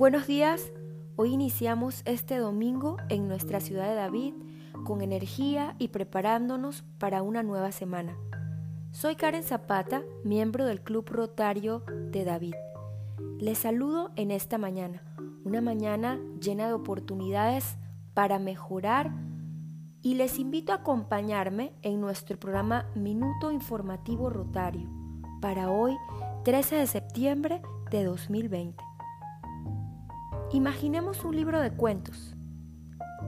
Buenos días, hoy iniciamos este domingo en nuestra ciudad de David con energía y preparándonos para una nueva semana. Soy Karen Zapata, miembro del Club Rotario de David. Les saludo en esta mañana, una mañana llena de oportunidades para mejorar y les invito a acompañarme en nuestro programa Minuto Informativo Rotario para hoy 13 de septiembre de 2020. Imaginemos un libro de cuentos,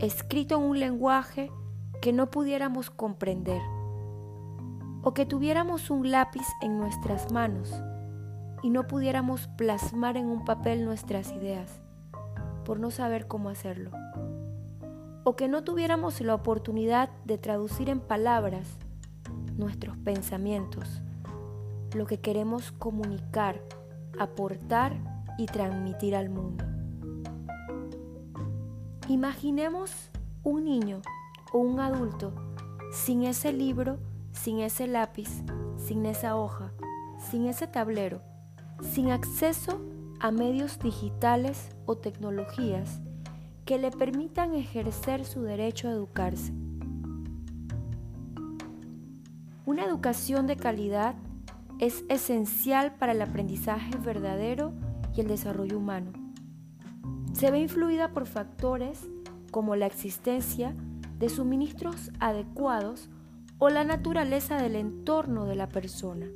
escrito en un lenguaje que no pudiéramos comprender, o que tuviéramos un lápiz en nuestras manos y no pudiéramos plasmar en un papel nuestras ideas, por no saber cómo hacerlo, o que no tuviéramos la oportunidad de traducir en palabras nuestros pensamientos, lo que queremos comunicar, aportar y transmitir al mundo. Imaginemos un niño o un adulto sin ese libro, sin ese lápiz, sin esa hoja, sin ese tablero, sin acceso a medios digitales o tecnologías que le permitan ejercer su derecho a educarse. Una educación de calidad es esencial para el aprendizaje verdadero y el desarrollo humano se ve influida por factores como la existencia de suministros adecuados o la naturaleza del entorno de la persona.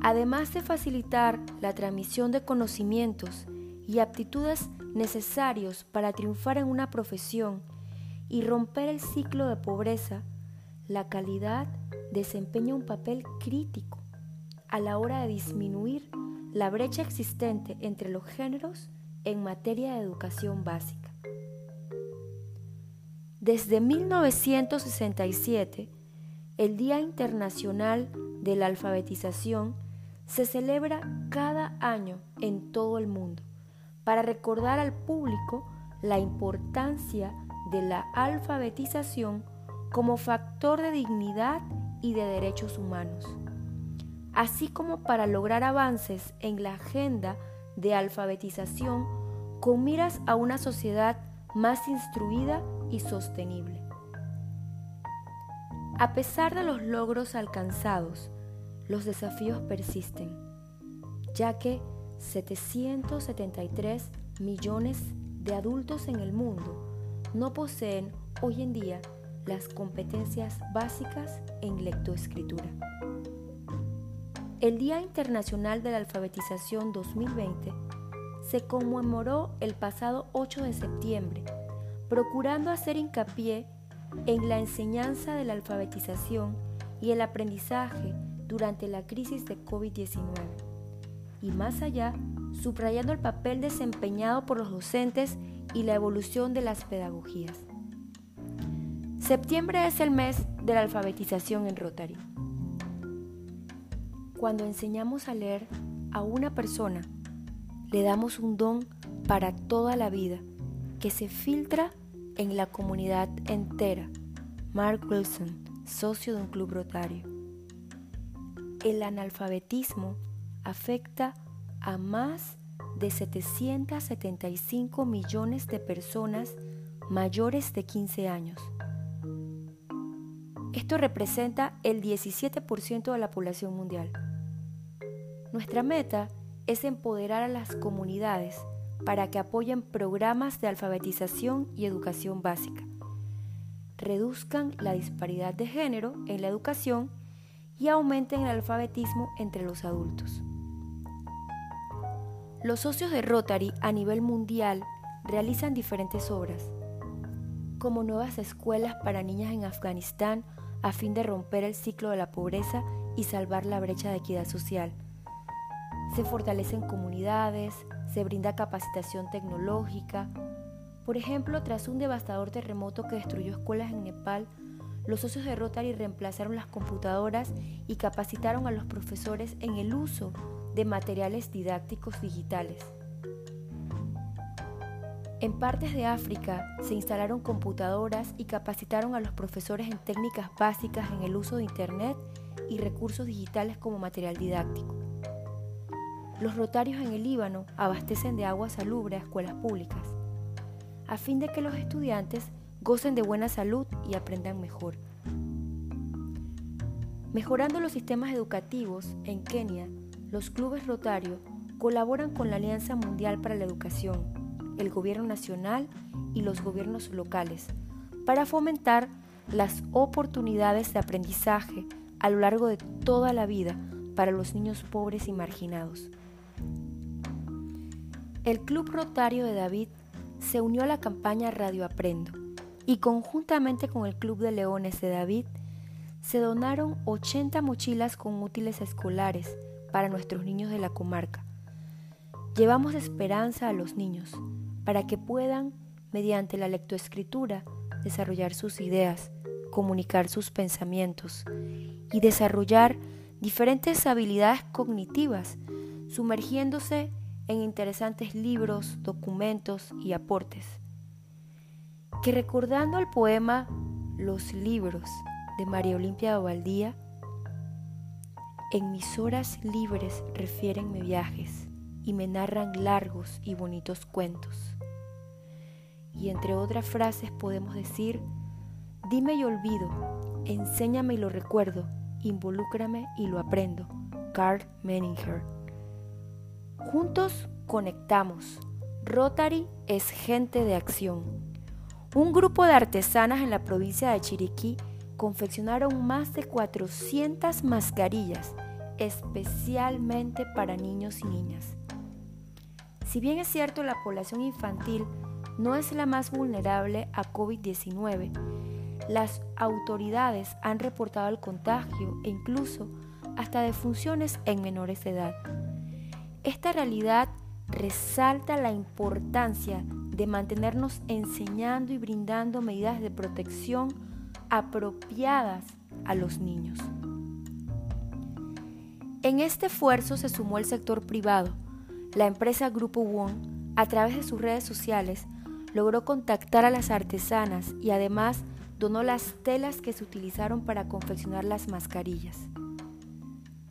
Además de facilitar la transmisión de conocimientos y aptitudes necesarios para triunfar en una profesión y romper el ciclo de pobreza, la calidad desempeña un papel crítico a la hora de disminuir la brecha existente entre los géneros en materia de educación básica. Desde 1967, el Día Internacional de la Alfabetización se celebra cada año en todo el mundo para recordar al público la importancia de la alfabetización como factor de dignidad y de derechos humanos así como para lograr avances en la agenda de alfabetización con miras a una sociedad más instruida y sostenible. A pesar de los logros alcanzados, los desafíos persisten, ya que 773 millones de adultos en el mundo no poseen hoy en día las competencias básicas en lectoescritura. El Día Internacional de la Alfabetización 2020 se conmemoró el pasado 8 de septiembre, procurando hacer hincapié en la enseñanza de la alfabetización y el aprendizaje durante la crisis de COVID-19. Y más allá, subrayando el papel desempeñado por los docentes y la evolución de las pedagogías. Septiembre es el mes de la alfabetización en Rotary. Cuando enseñamos a leer a una persona, le damos un don para toda la vida que se filtra en la comunidad entera. Mark Wilson, socio de un club rotario. El analfabetismo afecta a más de 775 millones de personas mayores de 15 años. Esto representa el 17% de la población mundial. Nuestra meta es empoderar a las comunidades para que apoyen programas de alfabetización y educación básica, reduzcan la disparidad de género en la educación y aumenten el alfabetismo entre los adultos. Los socios de Rotary a nivel mundial realizan diferentes obras, como nuevas escuelas para niñas en Afganistán a fin de romper el ciclo de la pobreza y salvar la brecha de equidad social, se fortalecen comunidades, se brinda capacitación tecnológica. Por ejemplo, tras un devastador terremoto que destruyó escuelas en Nepal, los socios de Rotary reemplazaron las computadoras y capacitaron a los profesores en el uso de materiales didácticos digitales. En partes de África se instalaron computadoras y capacitaron a los profesores en técnicas básicas en el uso de Internet y recursos digitales como material didáctico. Los rotarios en el Líbano abastecen de agua salubre a escuelas públicas, a fin de que los estudiantes gocen de buena salud y aprendan mejor. Mejorando los sistemas educativos, en Kenia, los clubes Rotario colaboran con la Alianza Mundial para la Educación, el Gobierno Nacional y los gobiernos locales para fomentar las oportunidades de aprendizaje a lo largo de toda la vida para los niños pobres y marginados. El Club Rotario de David se unió a la campaña Radio Aprendo y conjuntamente con el Club de Leones de David se donaron 80 mochilas con útiles escolares para nuestros niños de la comarca. Llevamos esperanza a los niños para que puedan, mediante la lectoescritura, desarrollar sus ideas, comunicar sus pensamientos y desarrollar diferentes habilidades cognitivas, sumergiéndose en interesantes libros, documentos y aportes. Que recordando el poema Los libros de María Olimpia Bobaldía, en mis horas libres refieren viajes y me narran largos y bonitos cuentos. Y entre otras frases podemos decir, dime y olvido, enséñame y lo recuerdo, involúcrame y lo aprendo. Carl Menninger. Juntos conectamos. Rotary es gente de acción. Un grupo de artesanas en la provincia de Chiriquí confeccionaron más de 400 mascarillas especialmente para niños y niñas. Si bien es cierto la población infantil no es la más vulnerable a COVID-19, las autoridades han reportado el contagio e incluso hasta defunciones en menores de edad. Esta realidad resalta la importancia de mantenernos enseñando y brindando medidas de protección apropiadas a los niños. En este esfuerzo se sumó el sector privado. La empresa Grupo One, a través de sus redes sociales, logró contactar a las artesanas y además donó las telas que se utilizaron para confeccionar las mascarillas.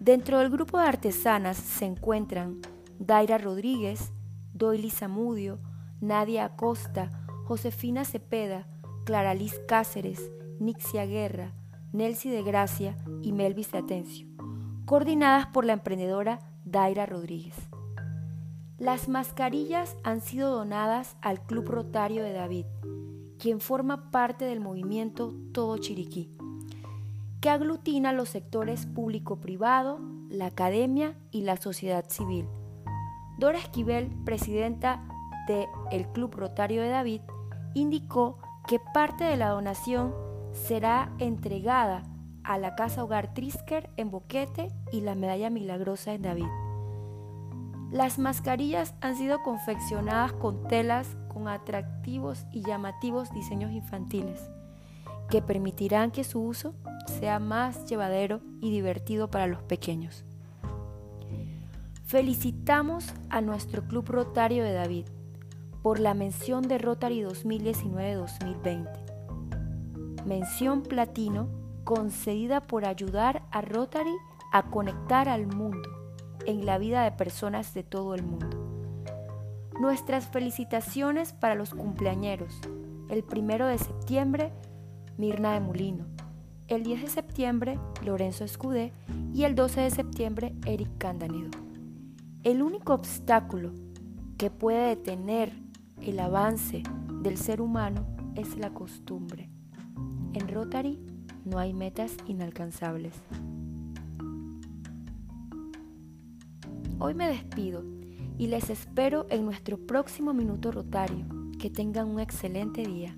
Dentro del grupo de artesanas se encuentran Daira Rodríguez, Doily Zamudio, Nadia Acosta, Josefina Cepeda, Clara Liz Cáceres, Nixia Guerra, Nelcy de Gracia y Melvis de Atencio, coordinadas por la emprendedora Daira Rodríguez. Las mascarillas han sido donadas al Club Rotario de David, quien forma parte del movimiento Todo Chiriquí, aglutina los sectores público-privado, la academia y la sociedad civil. Dora Esquivel, presidenta del el Club Rotario de David, indicó que parte de la donación será entregada a la Casa Hogar Trisker en Boquete y la Medalla Milagrosa en David. Las mascarillas han sido confeccionadas con telas con atractivos y llamativos diseños infantiles que permitirán que su uso sea más llevadero y divertido para los pequeños. Felicitamos a nuestro Club Rotario de David por la mención de Rotary 2019-2020. Mención platino concedida por ayudar a Rotary a conectar al mundo en la vida de personas de todo el mundo. Nuestras felicitaciones para los cumpleañeros. El primero de septiembre, Mirna de Mulino. El 10 de septiembre, Lorenzo Escudé. Y el 12 de septiembre, Eric Candanedo. El único obstáculo que puede detener el avance del ser humano es la costumbre. En Rotary no hay metas inalcanzables. Hoy me despido y les espero en nuestro próximo minuto rotario. Que tengan un excelente día.